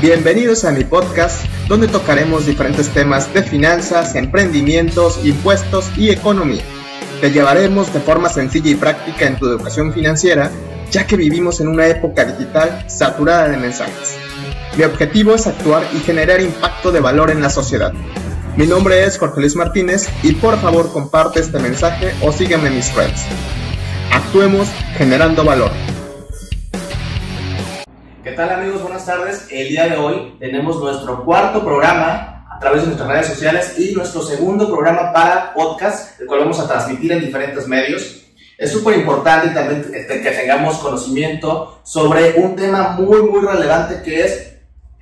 Bienvenidos a mi podcast donde tocaremos diferentes temas de finanzas, emprendimientos, impuestos y economía. Te llevaremos de forma sencilla y práctica en tu educación financiera, ya que vivimos en una época digital saturada de mensajes. Mi objetivo es actuar y generar impacto de valor en la sociedad. Mi nombre es Jorge Luis Martínez y por favor comparte este mensaje o sígueme en mis redes. Actuemos generando valor. ¿Qué tal amigos? Buenas tardes. El día de hoy tenemos nuestro cuarto programa a través de nuestras redes sociales y nuestro segundo programa para podcast, el cual vamos a transmitir en diferentes medios. Es súper importante también que tengamos conocimiento sobre un tema muy, muy relevante que es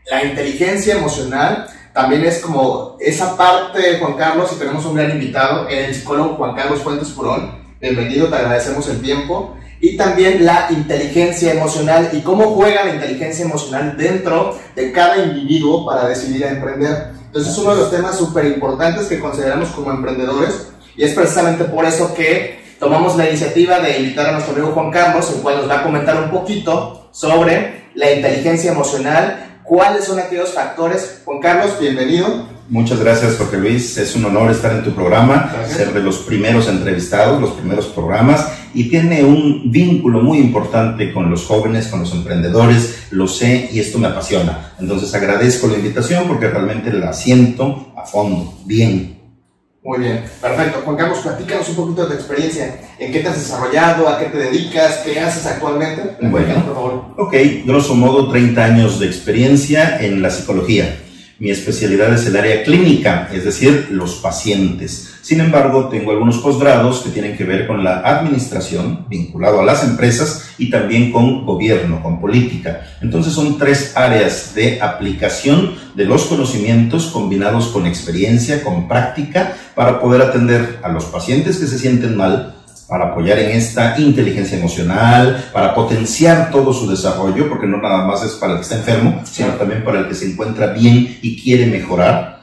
la inteligencia emocional. También es como esa parte, Juan Carlos, y tenemos un gran invitado, el psicólogo Juan Carlos Fuentes Purón. Bienvenido, te agradecemos el tiempo y también la inteligencia emocional y cómo juega la inteligencia emocional dentro de cada individuo para decidir a emprender. Entonces es uno de los temas súper importantes que consideramos como emprendedores y es precisamente por eso que tomamos la iniciativa de invitar a nuestro amigo Juan Carlos, el cual nos va a comentar un poquito sobre la inteligencia emocional, cuáles son aquellos factores. Juan Carlos, bienvenido. Muchas gracias, Jorge Luis. Es un honor estar en tu programa, ser de los primeros entrevistados, los primeros programas, y tiene un vínculo muy importante con los jóvenes, con los emprendedores, lo sé y esto me apasiona. Entonces agradezco la invitación porque realmente la siento a fondo, bien. Muy bien, perfecto. Juan Carlos, platícanos un poquito de tu experiencia. ¿En qué te has desarrollado? ¿A qué te dedicas? ¿Qué haces actualmente? Bueno, por favor. Ok, grosso modo 30 años de experiencia en la psicología mi especialidad es el área clínica, es decir, los pacientes. Sin embargo, tengo algunos posgrados que tienen que ver con la administración, vinculado a las empresas, y también con gobierno, con política. Entonces son tres áreas de aplicación de los conocimientos combinados con experiencia, con práctica, para poder atender a los pacientes que se sienten mal, para apoyar en esta inteligencia emocional, para potenciar todo su desarrollo, porque no nada más es para el que está enfermo, sino también para el que se encuentra bien y quiere mejorar.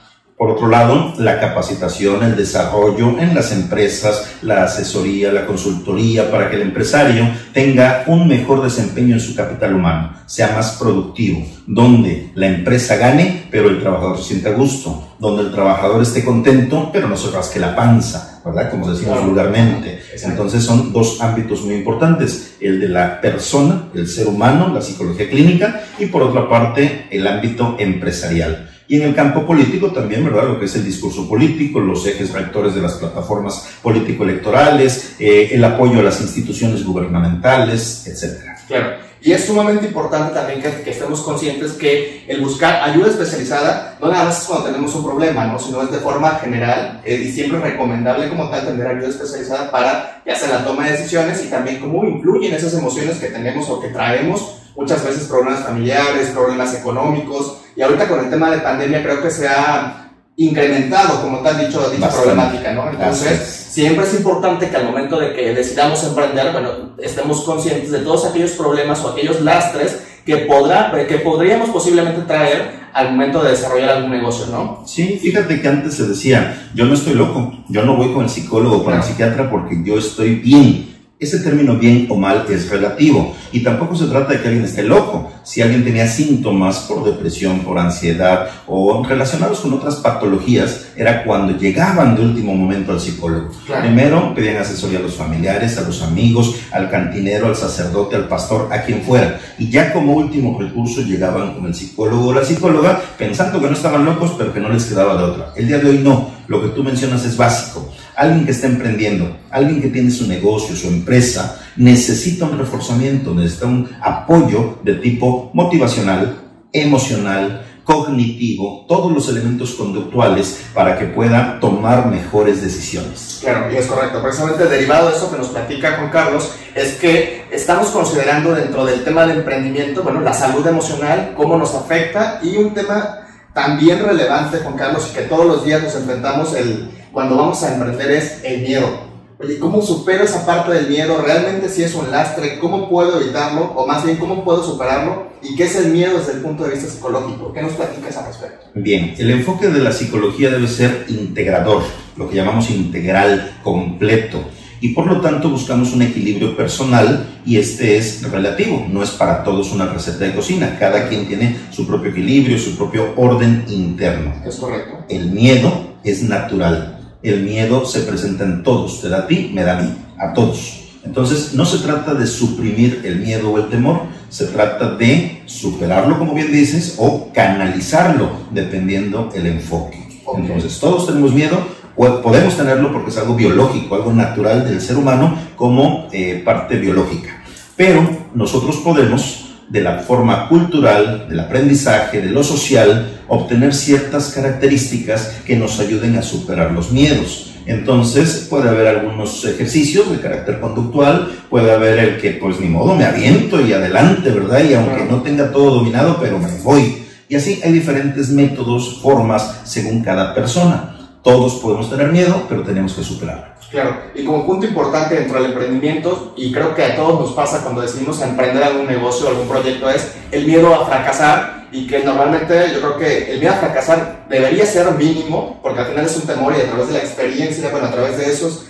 Por otro lado, la capacitación, el desarrollo en las empresas, la asesoría, la consultoría, para que el empresario tenga un mejor desempeño en su capital humano, sea más productivo, donde la empresa gane, pero el trabajador se sienta a gusto, donde el trabajador esté contento, pero no se rasque la panza, ¿verdad? Como decimos vulgarmente. Entonces son dos ámbitos muy importantes, el de la persona, el ser humano, la psicología clínica, y por otra parte, el ámbito empresarial. Y en el campo político también, ¿verdad? Lo que es el discurso político, los ejes rectores de las plataformas político-electorales, eh, el apoyo a las instituciones gubernamentales, etcétera. Claro. Y es sumamente importante también que, estemos conscientes que el buscar ayuda especializada no nada más es cuando tenemos un problema, ¿no? sino es de forma general eh, y siempre recomendable como tal tener ayuda especializada para ya sea la toma de decisiones y también cómo influyen esas emociones que tenemos o que traemos, muchas veces problemas familiares, problemas económicos y ahorita con el tema de pandemia creo que se ha incrementado, como te han dicho, dicha problemática, ¿no? Entonces, siempre es importante que al momento de que decidamos emprender, bueno, estemos conscientes de todos aquellos problemas o aquellos lastres que, podrá, que podríamos posiblemente traer al momento de desarrollar algún negocio, ¿no? Sí, fíjate que antes se decía, yo no estoy loco, yo no voy con el psicólogo o con el psiquiatra porque yo estoy bien ese término bien o mal es relativo y tampoco se trata de que alguien esté loco. Si alguien tenía síntomas por depresión, por ansiedad o relacionados con otras patologías, era cuando llegaban de último momento al psicólogo. Primero pedían asesoría a los familiares, a los amigos, al cantinero, al sacerdote, al pastor, a quien fuera. Y ya como último recurso llegaban con el psicólogo o la psicóloga pensando que no estaban locos, pero que no les quedaba de otra. El día de hoy no. Lo que tú mencionas es básico alguien que está emprendiendo, alguien que tiene su negocio, su empresa, necesita un reforzamiento, necesita un apoyo de tipo motivacional, emocional, cognitivo, todos los elementos conductuales para que pueda tomar mejores decisiones. Claro, y es correcto. Precisamente derivado de eso que nos platica Juan Carlos, es que estamos considerando dentro del tema del emprendimiento, bueno, la salud emocional, cómo nos afecta y un tema también relevante, Juan Carlos, que todos los días nos enfrentamos el, cuando vamos a emprender es el miedo. Oye, ¿cómo supero esa parte del miedo? ¿Realmente si es un lastre? ¿Cómo puedo evitarlo? O más bien, ¿cómo puedo superarlo? ¿Y qué es el miedo desde el punto de vista psicológico? ¿Qué nos platicas al respecto? Bien, el enfoque de la psicología debe ser integrador, lo que llamamos integral, completo. y por lo tanto buscamos un equilibrio personal y este es relativo, no es para todos una receta de cocina, cada quien tiene su propio equilibrio, su propio orden interno. Es correcto. El miedo es natural, el miedo se presenta en todos, te da a ti, me da a mí, a todos. Entonces, no se trata de suprimir el miedo o el temor, se trata de superarlo, como bien dices, o canalizarlo, dependiendo el enfoque. Entonces, todos tenemos miedo, podemos tenerlo porque es algo biológico, algo natural del ser humano como eh, parte biológica. Pero nosotros podemos, de la forma cultural, del aprendizaje, de lo social, obtener ciertas características que nos ayuden a superar los miedos. Entonces puede haber algunos ejercicios de carácter conductual, puede haber el que pues ni modo me aviento y adelante, ¿verdad? Y aunque no tenga todo dominado, pero me voy. Y así hay diferentes métodos, formas según cada persona. Todos podemos tener miedo, pero tenemos que superarlo. Claro, y como punto importante dentro del emprendimiento, y creo que a todos nos pasa cuando decidimos emprender algún negocio, algún proyecto, es el miedo a fracasar y que normalmente yo creo que el miedo a fracasar debería ser mínimo, porque al final es un temor y a través de la experiencia, bueno, a través de esos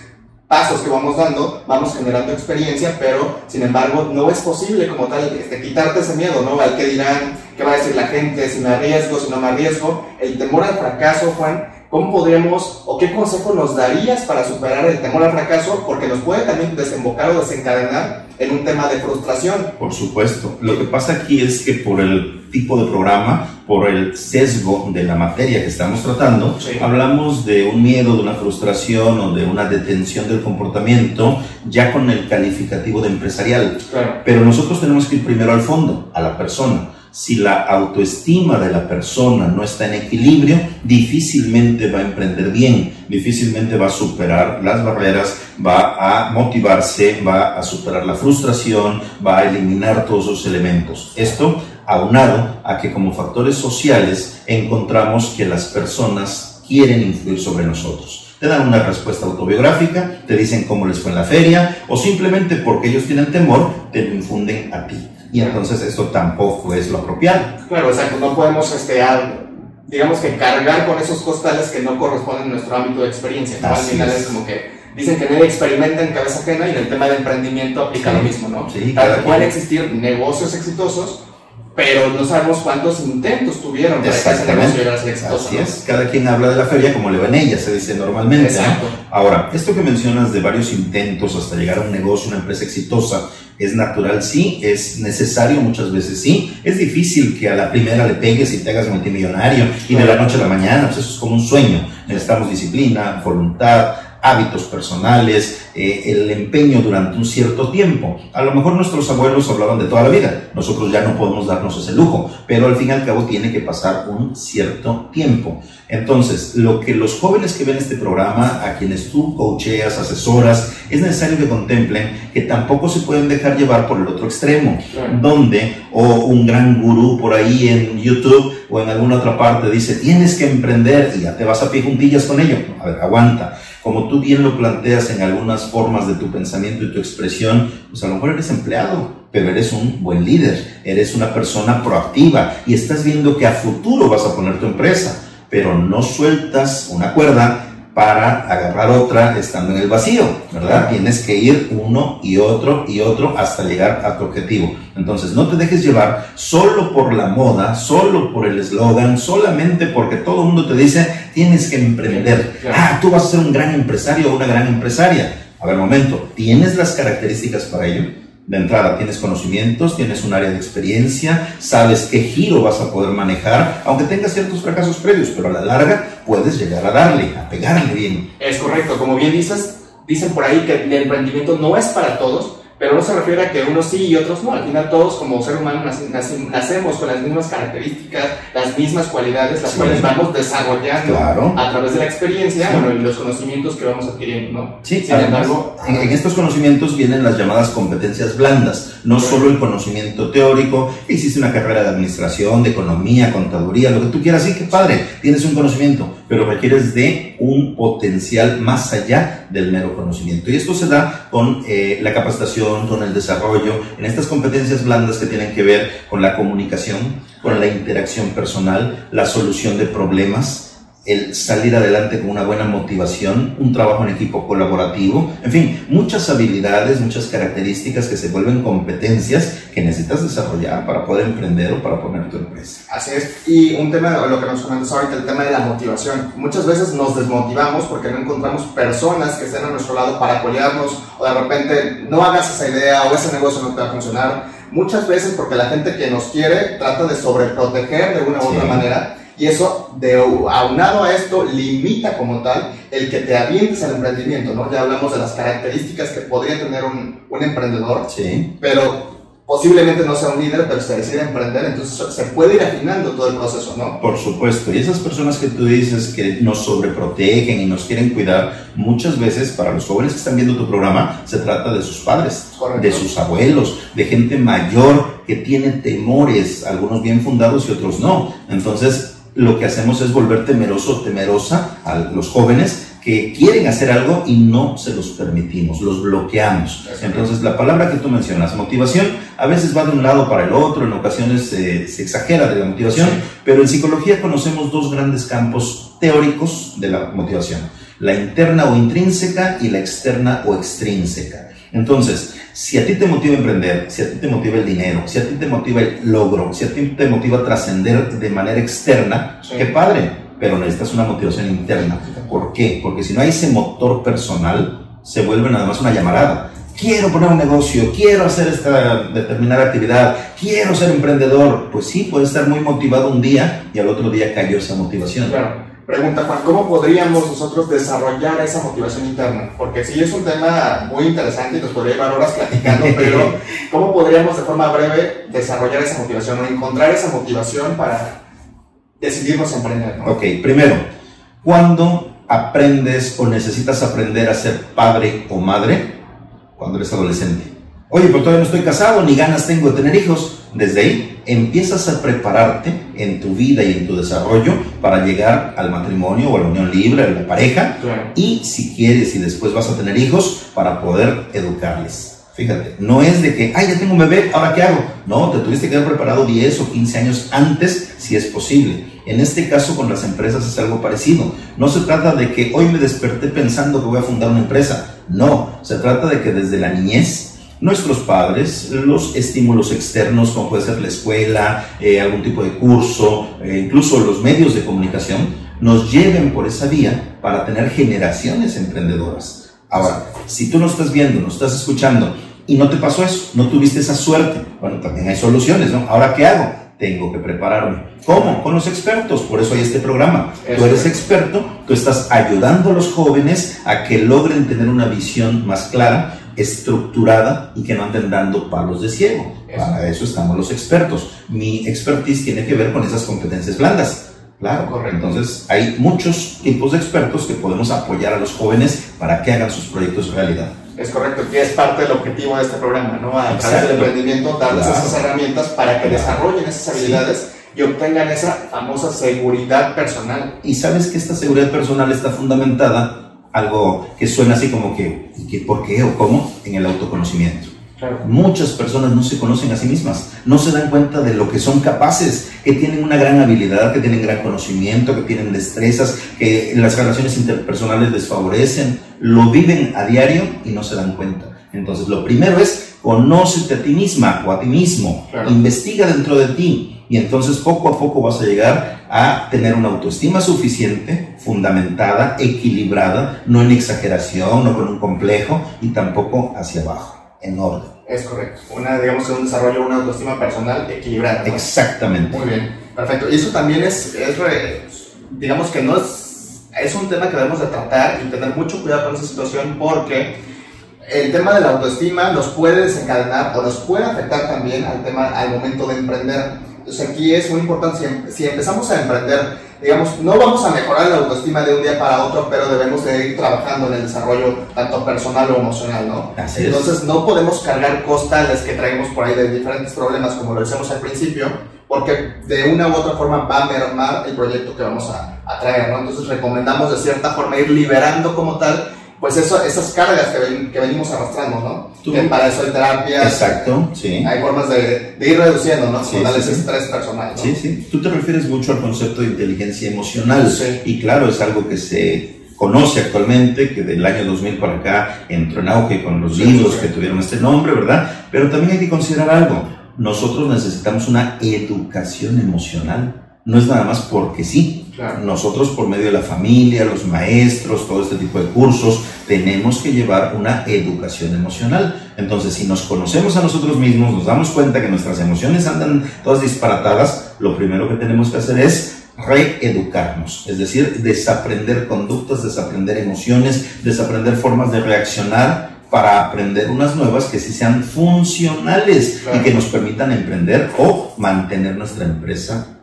pasos que vamos dando, vamos generando experiencia, pero sin embargo no es posible como tal este, quitarte ese miedo, ¿no? Al que dirán, qué va a decir la gente, si me arriesgo, si no me arriesgo. El temor al fracaso, Juan, ¿cómo podríamos o qué consejo nos darías para superar el temor al fracaso? Porque nos puede también desembocar o desencadenar en un tema de frustración. Por supuesto. Lo que pasa aquí es que por el tipo de programa, por el sesgo de la materia que estamos tratando, hablamos de un miedo, de una frustración o de una detención del comportamiento ya con el calificativo de empresarial. Pero nosotros tenemos que ir primero al fondo, a la persona si la autoestima de la persona no está en equilibrio, difícilmente va a emprender bien, difícilmente va a superar las barreras, va a motivarse, va a superar la frustración, va a eliminar todos esos elementos. Esto aunado a que como factores sociales encontramos que las personas quieren influir sobre nosotros te dan una respuesta autobiográfica, te dicen cómo les fue en la feria, o simplemente porque ellos tienen temor, te lo infunden a ti y entonces esto tampoco es lo apropiado. Claro, exacto, no podemos, este, digamos que cargar con esos costales que no corresponden a nuestro ámbito de experiencia. Al final es. como que dicen que nadie experimenta en cabeza ajena y en el tema de emprendimiento aplica lo mismo, ¿no? Sí, pueden existir negocios exitosos, pero no sabemos cuántos intentos tuvieron para que ese exitoso. Así es, cada quien habla de la feria como le va en ella, se dice normalmente. Exacto. Ahora, esto que mencionas de varios intentos hasta llegar a un negocio, una empresa exitosa, es natural, sí, es necesario muchas veces, sí. Es difícil que a la primera le pegues y te hagas multimillonario y de la noche a la mañana, pues eso es como un sueño. Necesitamos disciplina, voluntad, hábitos personales, eh, el empeño durante un cierto tiempo. A lo mejor nuestros abuelos hablaban de toda la vida, nosotros ya no podemos darnos ese lujo, pero al fin y al cabo tiene que pasar un cierto tiempo. Entonces, lo que los jóvenes que ven este programa, a quienes tú coacheas, asesoras, es necesario que contemplen que tampoco se pueden dejar llevar por el otro extremo, donde o un gran gurú por ahí en YouTube o en alguna otra parte dice, tienes que emprender y ya te vas a pie juntillas con ello. A ver, aguanta. Como tú bien lo planteas en algunas formas de tu pensamiento y tu expresión, pues a lo mejor eres empleado, pero eres un buen líder, eres una persona proactiva y estás viendo que a futuro vas a poner tu empresa, pero no sueltas una cuerda para agarrar otra estando en el vacío, ¿verdad? Tienes que ir uno y otro y otro hasta llegar a tu objetivo. Entonces, no te dejes llevar solo por la moda, solo por el eslogan, solamente porque todo el mundo te dice, tienes que emprender. Ah, tú vas a ser un gran empresario o una gran empresaria. A ver, momento, ¿tienes las características para ello? De entrada tienes conocimientos, tienes un área de experiencia, sabes qué giro vas a poder manejar, aunque tengas ciertos fracasos previos, pero a la larga puedes llegar a darle, a pegarle bien. Es correcto, como bien dices, dicen por ahí que el emprendimiento no es para todos, pero no se refiere a que unos sí y otros no. Al final todos como ser humano nacemos con las mismas características, las mismas cualidades, las cuales vamos desarrollando a través de la experiencia y los conocimientos que vamos adquiriendo. ¿no? Sí, sin embargo, en, estos conocimientos vienen las llamadas competencias blandas, no solo el conocimiento teórico, hiciste una carrera de administración, de economía, contaduría, lo que tú quieras, sí, qué padre, tienes un conocimiento, pero requieres de un potencial más allá del mero conocimiento. Y esto se da con eh, la capacitación con el desarrollo, en estas competencias blandas que tienen que ver con la comunicación, con la interacción personal, la solución de problemas, el salir adelante con una buena motivación, un trabajo en equipo colaborativo, en fin, muchas habilidades, muchas características que se vuelven competencias que necesitas desarrollar para poder emprender o para poner tu empresa. Así es, y un tema, lo que nos comentas ahorita, el tema de la motivación. Muchas veces nos desmotivamos porque no encontramos personas que estén a nuestro lado para apoyarnos o de repente no hagas esa idea o ese negocio no te va a funcionar. Muchas veces porque la gente que nos quiere trata de sobreproteger de una u otra manera y eso, de, aunado a esto, limita como tal el que te avientes al emprendimiento, ¿no? Ya hablamos de las características que podría tener un, un emprendedor, sí. pero posiblemente no sea un líder, pero se decide emprender, entonces se puede ir afinando todo el proceso, ¿no? Por supuesto, y esas personas que tú dices que nos sobreprotegen y nos quieren cuidar, muchas veces para los jóvenes que están viendo tu programa, se trata de sus padres, de sus abuelos, de gente mayor que tiene temores, algunos bien fundados y otros no. Entonces, lo que hacemos es volver temeroso, temerosa a los jóvenes que quieren hacer algo y no se los permitimos, los bloqueamos. Entonces, la palabra que tú mencionas, motivación, a veces va de un lado para el otro, en ocasiones se exagera de la motivación, pero en psicología conocemos dos grandes campos teóricos de la motivación, la interna o intrínseca y la externa o extrínseca. Entonces, si a ti te motiva emprender, si a ti te motiva el dinero, si a ti te motiva el logro, si a ti te motiva trascender de manera externa, qué padre, pero necesitas una motivación interna. ¿Por qué? Porque si no hay ese motor personal, se vuelve nada más una llamarada. Quiero poner un negocio, quiero hacer esta determinada actividad, quiero ser emprendedor. Pues sí, puede estar muy motivado un día y al otro día cayó esa motivación. Claro. Pregunta Juan, ¿cómo podríamos nosotros desarrollar esa motivación interna? Porque sí es un tema muy interesante y nos podría llevar horas platicando, pero ¿cómo podríamos de forma breve desarrollar esa motivación o encontrar esa motivación para decidirnos a emprender? Ok, primero, ¿cuándo aprendes o necesitas aprender a ser padre o madre? Cuando eres adolescente. Oye, pero todavía no estoy casado, ni ganas tengo de tener hijos. Desde ahí empiezas a prepararte en tu vida y en tu desarrollo para llegar al matrimonio o a la unión libre, a la pareja. Y si quieres y después vas a tener hijos, para poder educarles. Fíjate, no es de que, ay, ya tengo un bebé, ¿ahora qué hago? No, te tuviste que haber preparado 10 o 15 años antes, si es posible. En este caso con las empresas es algo parecido. No se trata de que hoy me desperté pensando que voy a fundar una empresa. No, se trata de que desde la niñez nuestros padres, los estímulos externos, como puede ser la escuela, eh, algún tipo de curso, eh, incluso los medios de comunicación, nos lleven por esa vía para tener generaciones emprendedoras. Ahora, si tú no estás viendo, no estás escuchando y no te pasó eso, no tuviste esa suerte, bueno, también hay soluciones, ¿no? Ahora, ¿qué hago? Tengo que prepararme. ¿Cómo? Con los expertos. Por eso hay este programa. tú eres experto, tú estás ayudando a los jóvenes a que logren tener una visión más clara estructurada y que no anden dando palos de ciego. Para eso estamos los expertos. Mi expertise tiene que ver con esas competencias blandas. Claro, correcto. Entonces, hay muchos tipos de expertos que podemos apoyar a los jóvenes para que hagan sus proyectos realidad. Es correcto, que es parte del objetivo de este programa, ¿no? A través del emprendimiento, darles esas herramientas para que desarrollen esas habilidades y obtengan esa famosa seguridad personal. Y sabes que esta seguridad personal está fundamentada algo que suena así como que, ¿y por qué o cómo? En el autoconocimiento. Muchas personas no se conocen a sí mismas, no se dan cuenta de lo que son capaces, que tienen una gran habilidad, que tienen gran conocimiento, que tienen destrezas, que las relaciones interpersonales les favorecen, lo viven a diario y no se dan cuenta. Entonces, lo primero es conócete a ti misma o a ti mismo, investiga dentro de ti, y entonces poco a poco vas a llegar a tener una autoestima suficiente, fundamentada, equilibrada, no en exageración, no con un complejo y tampoco hacia abajo, en orden. Es correcto. Una, digamos un desarrollo, una autoestima personal equilibrada. Exactamente. Muy bien, perfecto. Y eso también es, es digamos que no es, es un tema que debemos de tratar y tener mucho cuidado con esa situación porque el tema de la autoestima nos puede desencadenar o nos puede afectar también al tema al momento de emprender entonces aquí es muy importante, si, empezamos a emprender, digamos, no vamos a mejorar la autoestima de un día para otro, pero debemos de ir trabajando en el desarrollo tanto personal o emocional, ¿no? Entonces no podemos cargar costales que traemos por ahí de diferentes problemas, como lo decíamos al principio, porque de una u otra forma va a mermar el proyecto que vamos a, a traer, ¿no? Entonces recomendamos de cierta forma ir liberando como tal pues eso, esas cargas que, que venimos arrastrando, ¿no? Tú- Que para eso hay terapias, Exacto, sí. hay formas de, de ir reduciendo, ¿no? Sí, sí, ese estrés personal, ¿no? Sí, sí. Tú te refieres mucho al concepto de inteligencia emocional. Sí. Y claro, es algo que se conoce actualmente, que del año 2000 para acá entró en auge con los libros sí. que tuvieron este nombre, ¿verdad? Pero también hay que considerar algo. Nosotros necesitamos una educación emocional. No es nada más porque sí. Claro. Nosotros por medio de la familia, los maestros, todo este tipo de cursos, tenemos que llevar una educación emocional. Entonces, si nos conocemos a nosotros mismos, nos damos cuenta que nuestras emociones andan todas disparatadas, lo primero que tenemos que hacer es reeducarnos, es decir, desaprender conductas, desaprender emociones, desaprender formas de reaccionar para aprender unas nuevas que sí sean funcionales Claro. y que nos permitan emprender o mantener nuestra empresa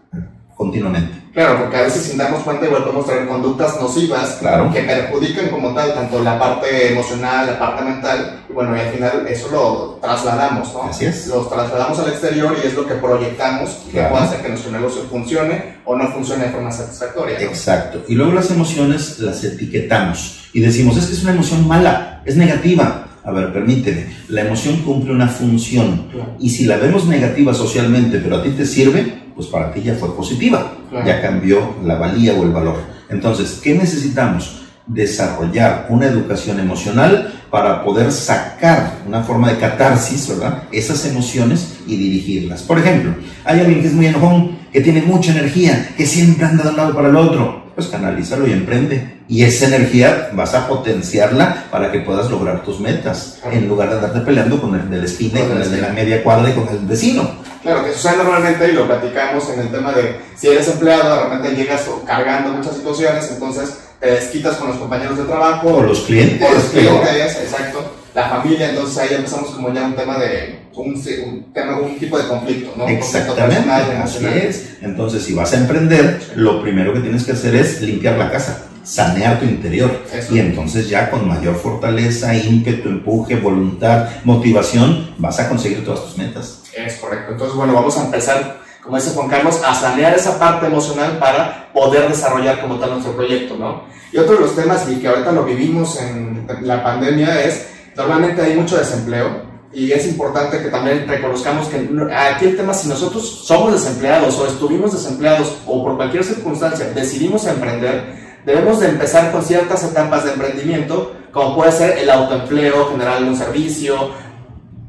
continuamente. Claro, porque a veces sin darnos cuenta igual podemos traer conductas nocivas Claro. que perjudican como tal tanto la parte emocional, la parte mental, y bueno, y al final eso lo trasladamos, ¿no? Así es. Lo trasladamos al exterior y es lo que proyectamos que Claro. puede hacer que nuestro negocio funcione o no funcione de forma satisfactoria. ¿no? Exacto. Y luego las emociones las etiquetamos y decimos, es que es una emoción mala, es negativa. A ver, permíteme, la emoción cumple una función y si la vemos negativa socialmente, pero a ti te sirve, pues para ti ya fue positiva, Claro. ya cambió la valía o el valor. Entonces, ¿qué necesitamos? Desarrollar una educación emocional para poder sacar una forma de catarsis, ¿verdad? Esas emociones y dirigirlas. Por ejemplo, hay alguien que es muy enojón, que tiene mucha energía, que siempre anda de un lado para el otro. Pues canalízalo y emprende. Y esa energía vas a potenciarla para que puedas lograr tus metas, Claro. en lugar de andarte peleando con el de la esquina y Con con el de la media cuadra y con el vecino. Claro, que sucede normalmente y lo platicamos en el tema de si eres empleado, de repente llegas cargando muchas situaciones, entonces te desquitas con los compañeros de trabajo O los clientes. o los clientes, exacto, la familia, entonces ahí empezamos como ya un tema de un, un tema, un tipo de conflicto, ¿no? Exactamente, personal, así es. Entonces, si vas a emprender, lo primero que tienes que hacer es limpiar la casa, sanear tu interior. Eso. Y entonces ya con mayor fortaleza, ímpetu, empuje, voluntad, motivación, vas a conseguir todas tus metas. Es correcto. Entonces, bueno, vamos a empezar, como dice Juan Carlos, a sanear esa parte emocional para poder desarrollar como tal nuestro proyecto, ¿no? Y otro de los temas, y que ahorita lo vivimos en la pandemia, es normalmente hay mucho desempleo y es importante que también reconozcamos que aquí el tema, si nosotros somos desempleados o estuvimos desempleados o por cualquier circunstancia decidimos emprender, debemos de empezar con ciertas etapas de emprendimiento, como puede ser el autoempleo, generar algún servicio,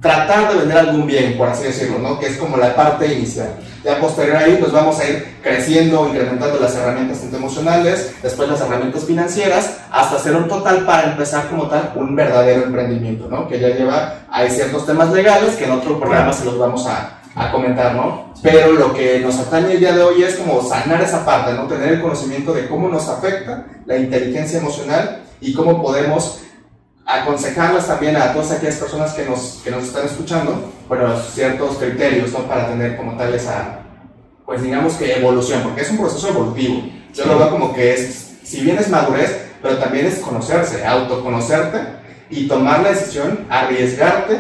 tratar de vender algún bien, por así decirlo, ¿no? Que es como la parte inicial. Ya posterior ahí, pues vamos a ir creciendo, incrementando las herramientas emocionales, después las herramientas financieras, hasta hacer un total para empezar como tal un verdadero emprendimiento, ¿no? Que ya lleva, hay ciertos temas legales que en otro programa se los vamos a, a comentar, ¿no? Pero lo que nos atañe el día de hoy es como sanar esa parte, ¿no? Tener el conocimiento de cómo nos afecta la inteligencia emocional y cómo podemos aconsejarlas también a todas aquellas personas que nos, que nos están escuchando, bueno, ciertos criterios, ¿no? Para tener como tal esa, pues digamos que evolución, porque es un proceso evolutivo. Yo Sí. lo veo como que es, si bien es madurez, pero también es conocerse, autoconocerte y tomar la decisión, arriesgarte,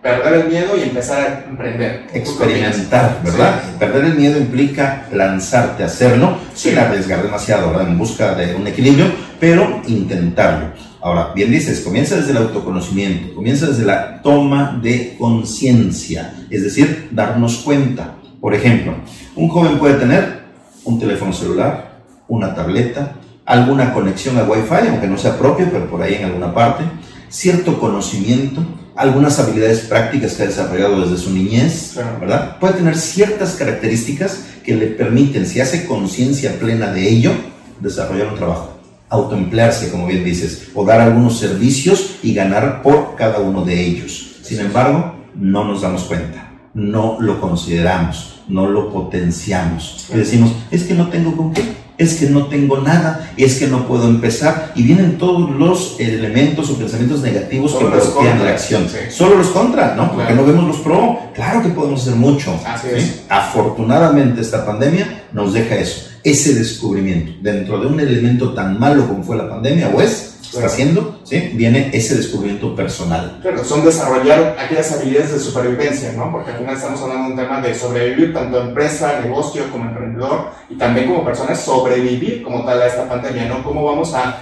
perder el miedo y empezar a emprender. Experimentar, ¿verdad? Perder el miedo implica lanzarte a hacerlo sin Sí. arriesgar demasiado, ¿verdad? En busca de un equilibrio, pero intentarlo. Ahora, bien dices, comienza desde el autoconocimiento, comienza desde la toma de conciencia, es decir, darnos cuenta. Por ejemplo, un joven puede tener un teléfono celular, una tableta, alguna conexión a Wi-Fi, aunque no sea propia, pero por ahí en alguna parte, cierto conocimiento, algunas habilidades prácticas que ha desarrollado desde su niñez. ¿verdad? Puede tener ciertas características que le permiten, si hace conciencia plena de ello, desarrollar un trabajo, autoemplearse, como bien dices, o dar algunos servicios y ganar por cada uno de ellos. Sin embargo, no nos damos cuenta, no lo consideramos, no lo potenciamos. Y decimos, es que no tengo con qué, es que no tengo nada, es que no puedo empezar. Y vienen todos los elementos o pensamientos negativos Solo que bloquean la acción. sí. Solo los contra, ¿no? Porque no vemos los pro. Claro que podemos hacer mucho. Así ¿sí? es. Afortunadamente esta pandemia nos deja eso, ese descubrimiento. Dentro de un elemento tan malo como fue la pandemia, o es, está Claro. haciendo, ¿sí? viene ese descubrimiento personal. Claro, son desarrollar aquellas habilidades de supervivencia, ¿no? Porque al final estamos hablando de un tema de sobrevivir, tanto empresa, negocio, como emprendedor, y también como personas sobrevivir como tal a esta pandemia, ¿no? ¿Cómo vamos a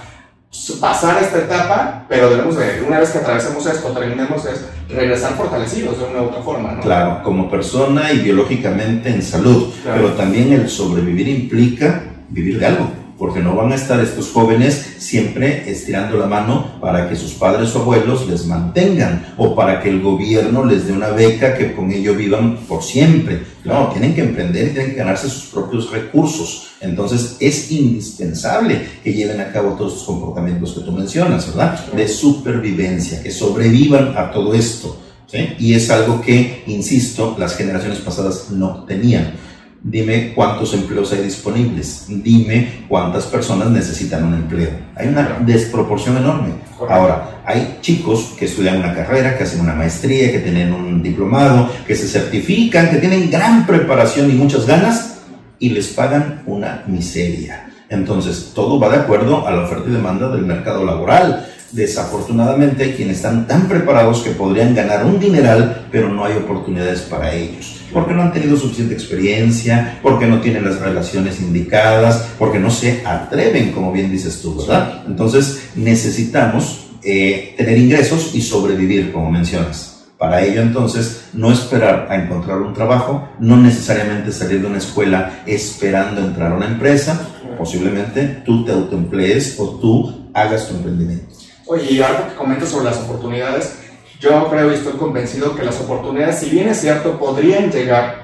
pasar esta etapa, pero debemos de, una vez que atravesemos esto, terminemos es regresar fortalecidos de una u otra forma, ¿no? Claro, como persona y biológicamente en salud, pero también el sobrevivir implica vivir de algo porque no van a estar estos jóvenes siempre estirando la mano para que sus padres o abuelos les mantengan o para que el gobierno les dé una beca que con ello vivan por siempre. No, tienen que emprender y tienen que ganarse sus propios recursos. Entonces es indispensable que lleven a cabo todos estos comportamientos que tú mencionas, ¿verdad? De supervivencia, que sobrevivan a todo esto. ¿sí? Y es algo que, insisto, las generaciones pasadas no tenían. Dime cuántos empleos hay disponibles. Dime cuántas personas necesitan un empleo. Hay una desproporción enorme. Ahora, hay chicos que estudian una carrera, que hacen una maestría, que tienen un diplomado, que se certifican, que tienen gran preparación y muchas ganas y les pagan una miseria. Entonces, todo va de acuerdo a la oferta y demanda del mercado laboral. Desafortunadamente hay quienes están tan preparados que podrían ganar un dineral, pero no hay oportunidades para ellos. Porque no han tenido suficiente experiencia, porque no tienen las relaciones indicadas, porque no se atreven, como bien dices tú, ¿verdad? Entonces necesitamos eh, tener ingresos y sobrevivir, como mencionas. Para ello, entonces, no esperar a encontrar un trabajo, no necesariamente salir de una escuela esperando entrar a una empresa, posiblemente tú te autoemplees o tú hagas tu emprendimiento. Oye, y algo que comentas sobre las oportunidades, yo creo y estoy convencido que las oportunidades, si bien es cierto, podrían llegar,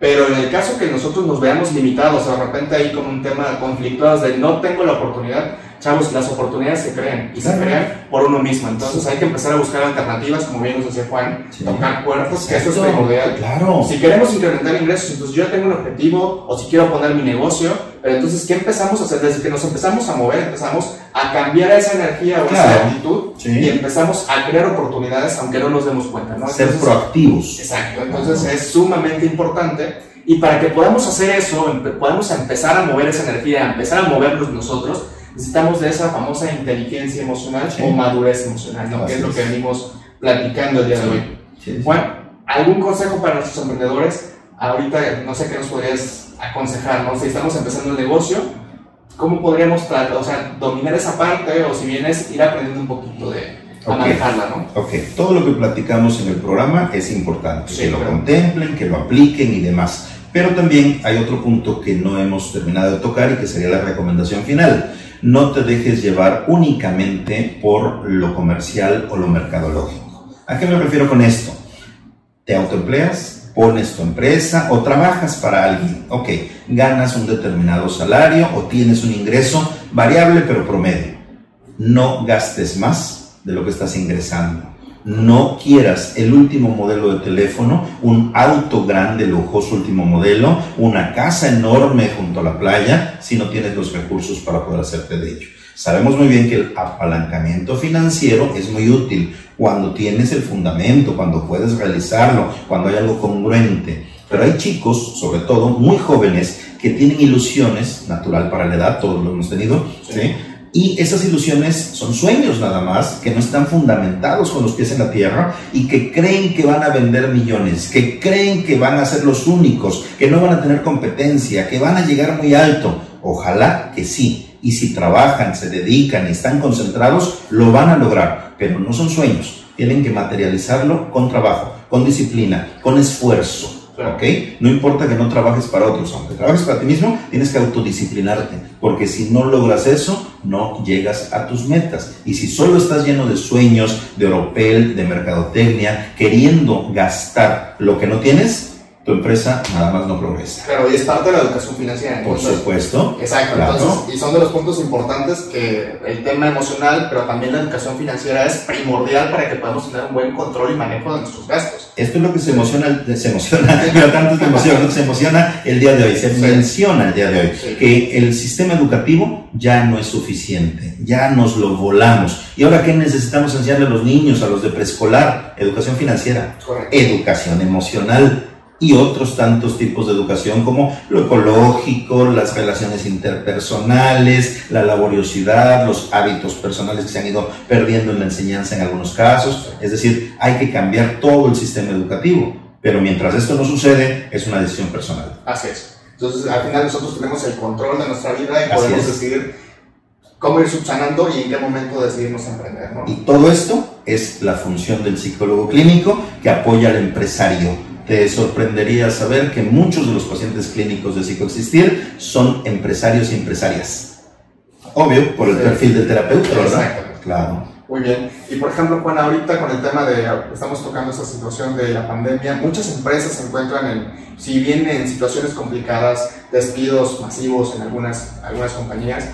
pero en el caso que nosotros nos veamos limitados, de repente ahí con un tema conflictuado de no tengo la oportunidad, chavos, las oportunidades se crean y se crean por uno mismo. Entonces hay que empezar a buscar alternativas, como bien nos decía Juan, tocar puertas, que eso es primordial. Claro. Si queremos incrementar ingresos, entonces yo tengo un objetivo o si quiero poner mi negocio, pero entonces, ¿qué empezamos a hacer? Desde que nos empezamos a mover, empezamos a cambiar esa energía o esa actitud y empezamos a crear oportunidades aunque no nos demos cuenta. ¿no? Ser proactivos. Exacto. Entonces es sumamente importante. Y para que podamos hacer eso, podamos empezar a mover esa energía, empezar a movernos nosotros, necesitamos de esa famosa inteligencia emocional o madurez emocional, ¿no? que es lo que venimos platicando el día de hoy. Juan, ¿algún consejo para nuestros emprendedores? Ahorita no sé qué nos podrías aconsejar, ¿no? Si estamos empezando el negocio, ¿cómo podríamos o sea, dominar esa parte o si bien es ir aprendiendo un poquito de, manejarla, ¿no? Ok, todo lo que platicamos en el programa es importante, que lo contemplen, que lo apliquen y demás. Pero también hay otro punto que no hemos terminado de tocar y que sería la recomendación final no te dejes llevar únicamente por lo comercial o lo mercadológico. ¿A qué me refiero con esto? Te autoempleas, pones tu empresa o trabajas para alguien. Ok, ganas un determinado salario o tienes un ingreso variable pero promedio. No gastes más de lo que estás ingresando no quieras el último modelo de teléfono, un auto grande, lujoso último modelo, una casa enorme junto a la playa, si no tienes los recursos para poder hacerte de ello. Sabemos muy bien que el apalancamiento financiero es muy útil cuando tienes el fundamento, cuando puedes realizarlo, cuando hay algo congruente. Pero hay chicos, sobre todo muy jóvenes, que tienen ilusiones, natural para la edad, todos lo hemos tenido, ¿sí? Y esas ilusiones son sueños nada más, que no están fundamentados con los pies en la tierra y que creen que van a vender millones, que creen que van a ser los únicos, que no van a tener competencia, que van a llegar muy alto. Ojalá que sí. Y si trabajan, se dedican y están concentrados, lo van a lograr. Pero no son sueños. Tienen que materializarlo con trabajo, con disciplina, con esfuerzo. ¿Ok? No importa que no trabajes para otros, aunque trabajes para ti mismo, tienes que autodisciplinarte, porque si no logras eso, no llegas a tus metas. Y si solo estás lleno de sueños, de oropel, de mercadotecnia, queriendo gastar lo que no tienes, tu empresa nada más no progresa. Claro, y es parte de la educación financiera. Por supuesto. Exacto, entonces, y son de los puntos importantes que el tema emocional, pero también la educación financiera es primordial para que podamos tener un buen control y manejo de nuestros gastos. Esto es lo que se emociona, se emociona, pero tanto se emociona, se emociona el día de hoy, se menciona el día de hoy, que el sistema educativo ya no es suficiente, ya nos lo volamos. ¿Y ahora qué necesitamos enseñarle a los niños, a los de preescolar? Educación financiera, educación emocional y otros tantos tipos de educación como lo ecológico, las relaciones interpersonales, la laboriosidad, los hábitos personales que se han ido perdiendo en la enseñanza en algunos casos. Es decir, hay que cambiar todo el sistema educativo, pero mientras esto no sucede, es una decisión personal. Así es. Entonces, al final nosotros tenemos el control de nuestra vida y podemos decidir cómo ir subsanando y en qué momento decidirnos emprender. ¿no? Y todo esto es la función del psicólogo clínico que apoya al empresario. Te sorprendería saber que muchos de los pacientes clínicos de psicoexistir son empresarios y empresarias. Obvio, por el perfil del terapeuta, ¿verdad? Exacto. Claro. Muy bien. Y por ejemplo, Juan, ahorita con el tema de, estamos tocando esa situación de la pandemia, muchas empresas se encuentran en, si bien en situaciones complicadas, despidos masivos en algunas, algunas compañías,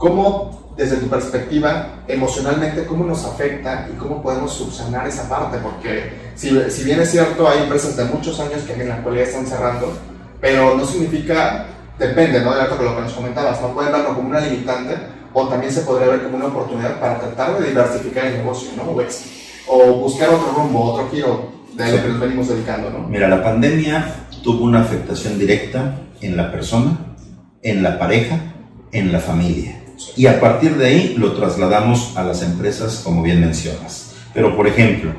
¿cómo, desde tu perspectiva, emocionalmente, cómo nos afecta y cómo podemos subsanar esa parte? Porque si, si bien es cierto, hay empresas de muchos años que en la actualidad están cerrando, pero no significa, depende, ¿no? De lo que nos comentabas, no pueden verlo como una limitante, o también se podría ver como una oportunidad para tratar de diversificar el negocio, ¿no? O, buscar otro rumbo, otro giro de lo que nos venimos dedicando, ¿no? Mira, la pandemia tuvo una afectación directa en la persona, en la pareja, en la familia. Y a partir de ahí lo trasladamos a las empresas, como bien mencionas. Pero, por ejemplo,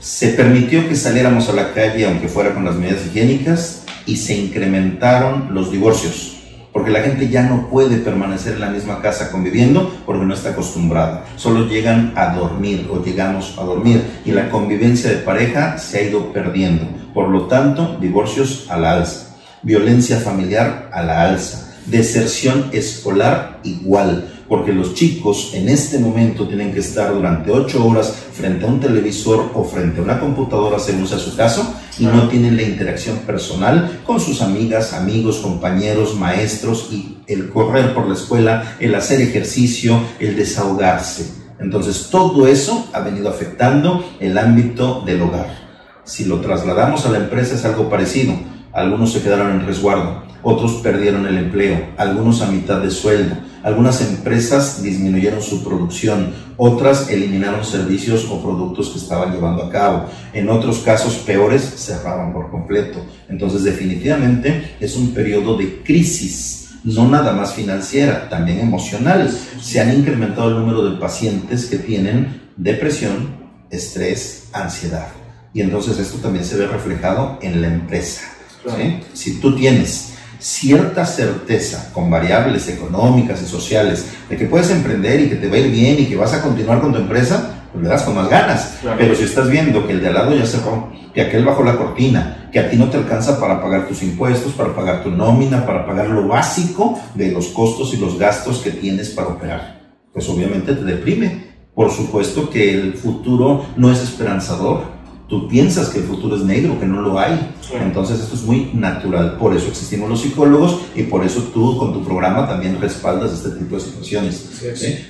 se permitió que saliéramos a la calle, aunque fuera con las medidas higiénicas, y se incrementaron los divorcios porque la gente ya no puede permanecer en la misma casa conviviendo porque no está acostumbrada. Solo llegan a dormir o llegamos a dormir y la convivencia de pareja se ha ido perdiendo. Por lo tanto, divorcios a la alza, violencia familiar a la alza, deserción escolar igual porque los chicos en este momento tienen que estar durante ocho horas frente a un televisor o frente a una computadora, según sea su caso, y no tienen la interacción personal con sus amigas, amigos, compañeros, maestros y el correr por la escuela, el hacer ejercicio, el desahogarse. Entonces todo eso ha venido afectando el ámbito del hogar. Si lo trasladamos a la empresa es algo parecido. Algunos se quedaron en resguardo, otros perdieron el empleo, algunos a mitad de sueldo algunas empresas disminuyeron su producción, otras eliminaron servicios o productos que estaban llevando a cabo. En otros casos peores cerraban por completo. Entonces definitivamente es un periodo de crisis, no nada más financiera, también emocional. Se han incrementado el número de pacientes que tienen depresión, estrés, ansiedad. Y entonces esto también se ve reflejado en la empresa. Si tú tienes cierta certeza con variables económicas y sociales de que puedes emprender y que te va a ir bien y que vas a continuar con tu empresa, pues le das con más ganas. Pero si estás viendo que el de al lado ya cerró, que aquel bajó la cortina, que a ti no te alcanza para pagar tus impuestos, para pagar tu nómina, para pagar lo básico de los costos y los gastos que tienes para operar, pues obviamente te deprime. Por supuesto que el futuro no es esperanzador, tú piensas que el futuro es negro, que no lo hay. Entonces esto es muy natural. Por eso existimos los psicólogos y por eso tú con tu programa también respaldas este tipo de situaciones.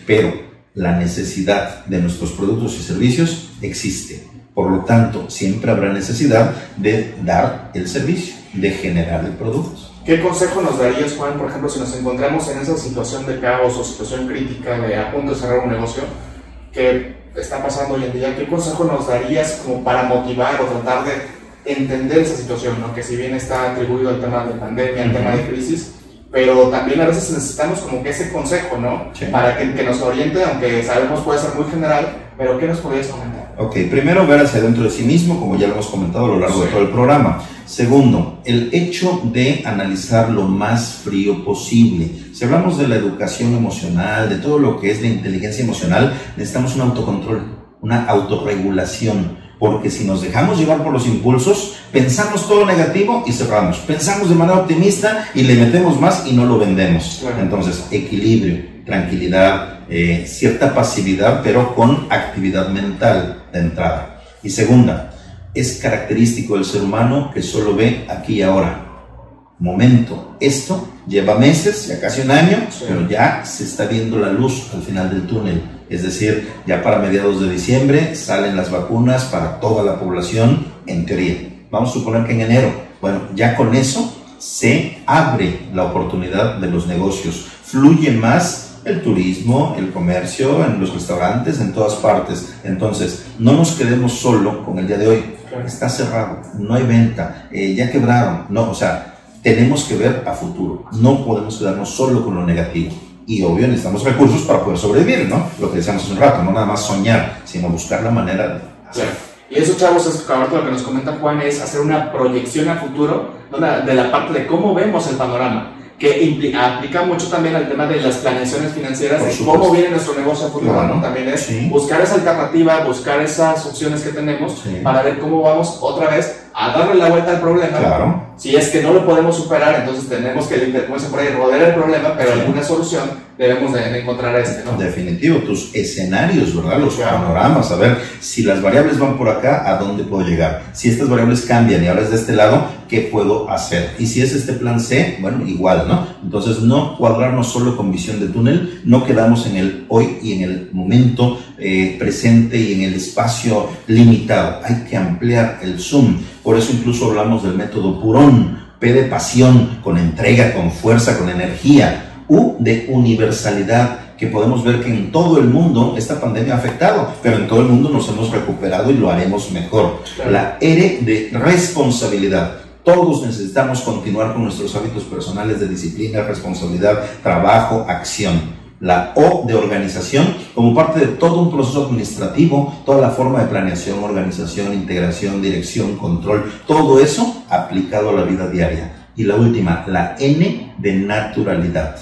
Pero la necesidad de nuestros productos y servicios existe. Por lo tanto, siempre habrá necesidad de dar el servicio, de generar el producto. ¿Qué consejo nos darías, Juan, por ejemplo, si nos encontramos en esa situación de caos o situación crítica de a punto de cerrar un negocio? Que está pasando hoy en día, ¿qué consejo nos darías como para motivar o tratar de entender esa situación, ¿no? que si bien está atribuido al tema de pandemia, al tema de crisis, pero también a veces necesitamos como que ese consejo, ¿no? Para que, que, nos oriente, aunque sabemos puede ser muy general, pero ¿qué nos podrías comentar? Ok, primero ver hacia dentro de sí mismo, como ya lo hemos comentado a lo largo de todo el programa. Segundo, el hecho de analizar lo más frío posible. Si hablamos de la educación emocional, de todo lo que es la inteligencia emocional, necesitamos un autocontrol, una autorregulación porque si nos dejamos llevar por los impulsos, pensamos todo negativo y cerramos. Pensamos de manera optimista y le metemos más y no lo vendemos. Entonces, equilibrio, tranquilidad, eh, cierta pasividad, pero con actividad mental de entrada. Y segunda, es característico del ser humano que solo ve aquí y ahora. Momento, esto lleva meses, ya casi un año, pero ya se está viendo la luz al final del túnel es decir, ya para mediados de diciembre salen las vacunas para toda la población, en teoría. Vamos a suponer que en enero, bueno, ya con eso se abre la oportunidad de los negocios, fluye más el turismo, el comercio, en los restaurantes, en todas partes. Entonces, no nos quedemos solo con el día de hoy. Está cerrado, no hay venta, eh, ya quebraron. No, o sea, tenemos que ver a futuro. No podemos quedarnos solo con lo negativo y obvio necesitamos recursos para poder sobrevivir, ¿no? Lo que decíamos hace un rato, no nada más soñar, sino buscar la manera de hacer. Y eso, chavos, es lo que nos comenta Juan, es hacer una proyección a futuro de la parte de cómo vemos el panorama. Que aplica mucho también al tema de las planeaciones financieras, de cómo viene nuestro negocio a futuro, ¿no? También es buscar esa alternativa, buscar esas opciones que tenemos para ver cómo vamos otra vez a darle la vuelta al problema. Claro. Si es que no lo podemos superar, entonces tenemos que, como por ahí, rodear el problema, pero alguna solución debemos de, encontrar este, ¿no? Definitivo, tus escenarios, ¿verdad? Los panoramas, a ver si las variables van por acá, ¿a dónde puedo llegar? Si estas variables cambian y ahora es de este lado, ¿qué puedo hacer? Y si es este plan C, bueno, igual, ¿no? Entonces, no cuadrarnos solo con visión de túnel, no quedamos en el hoy y en el momento eh, presente y en el espacio limitado. Hay que ampliar el zoom. Por eso incluso hablamos del método Purón, P de pasión, con entrega, con fuerza, con energía. U de universalidad, que podemos ver que en todo el mundo esta pandemia ha afectado, pero en todo el mundo nos hemos recuperado y lo haremos mejor. La R de responsabilidad todos necesitamos continuar con nuestros hábitos personales de disciplina, responsabilidad, trabajo, acción. La O de organización, como parte de todo un proceso administrativo, toda la forma de planeación, organización, integración, dirección, control, todo eso aplicado a la vida diaria. Y la última, la N de naturalidad.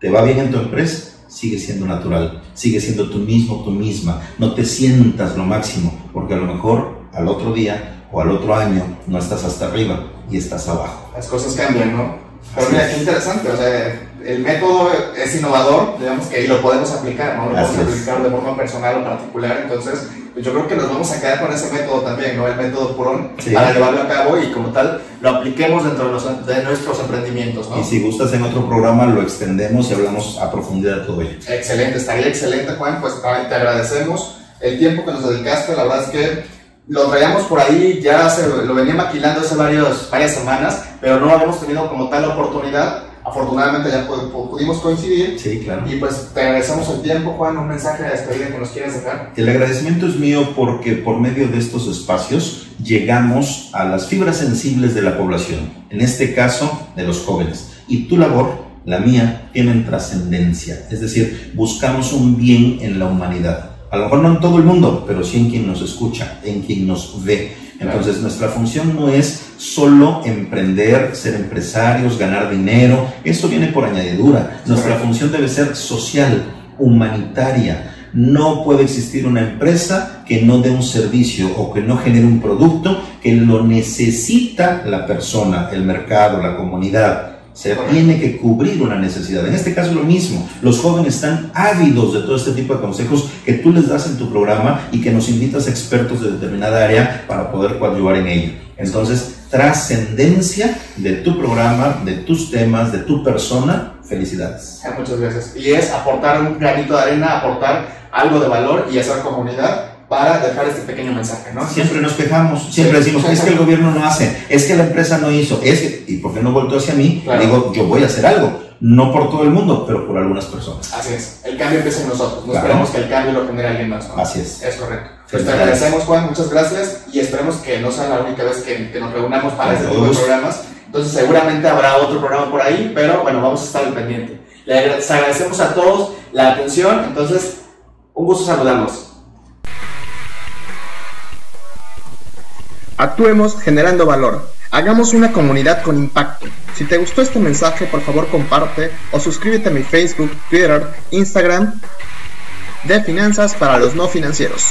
¿Te va bien en tu empresa? Sigue siendo natural, sigue siendo tú mismo, tú misma. No te sientas lo máximo, porque a lo mejor al otro día o al otro año no estás hasta arriba, y estás abajo. Las cosas cambian, ¿no? Pero mira, qué interesante, o sea, el método es innovador, digamos que ahí lo podemos aplicar, ¿no? Lo podemos aplicar de forma personal o particular, entonces pues yo creo que nos vamos a quedar con ese método también, ¿no? El método Purón, para llevarlo a cabo y como tal lo apliquemos dentro de, los, de, nuestros emprendimientos, ¿no? Y si gustas en otro programa lo extendemos y hablamos a profundidad de todo ello. Excelente, estaría excelente Juan, pues te agradecemos el tiempo que nos dedicaste, la verdad es que lo traíamos por ahí, ya se, lo venía maquilando hace varios, varias semanas, pero no habíamos tenido como tal la oportunidad. Afortunadamente ya pudimos coincidir. Sí, claro. Y pues te agradecemos el tiempo, Juan, un mensaje de despedida que nos quieres dejar. El agradecimiento es mío porque por medio de estos espacios llegamos a las fibras sensibles de la población, en este caso de los jóvenes. Y tu labor, la mía, tienen trascendencia, es decir, buscamos un bien en la humanidad a lo mejor no en todo el mundo, pero sí en quien nos escucha, en quien nos ve. Entonces nuestra función no es solo emprender, ser empresarios, ganar dinero, eso viene por añadidura. Nuestra función debe ser social, humanitaria. No puede existir una empresa que no dé un servicio o que no genere un producto que lo necesita la persona, el mercado, la comunidad. Se tiene que cubrir una necesidad. En este caso lo mismo. Los jóvenes están ávidos de todo este tipo de consejos que tú les das en tu programa y que nos invitas a expertos de determinada área para poder coadyuvar en ello. Entonces, trascendencia de tu programa, de tus temas, de tu persona. Felicidades. Muchas gracias. Y es aportar un granito de arena, aportar algo de valor y hacer comunidad para dejar este pequeño mensaje, ¿no? Siempre nos quejamos, siempre decimos, es que el gobierno no hace, es que la empresa no hizo, es que, ¿y por qué no voltó hacia mí? Digo, yo voy a hacer algo, no por todo el mundo, pero por algunas personas. Así es, el cambio empieza en nosotros, no esperamos que el cambio lo genere alguien más, ¿no? Así es. Es correcto. Pues te agradecemos, Juan, muchas gracias y esperemos que no sea la única vez que, que nos reunamos para este tipo de programas. Entonces seguramente habrá otro programa por ahí, pero bueno, vamos a estar al pendiente. Les agradecemos a todos la atención, entonces un gusto saludarlos. Actuemos generando valor. Hagamos una comunidad con impacto. Si te gustó este mensaje, por favor comparte o suscríbete a mi Facebook, Twitter, Instagram de Finanzas para los no financieros.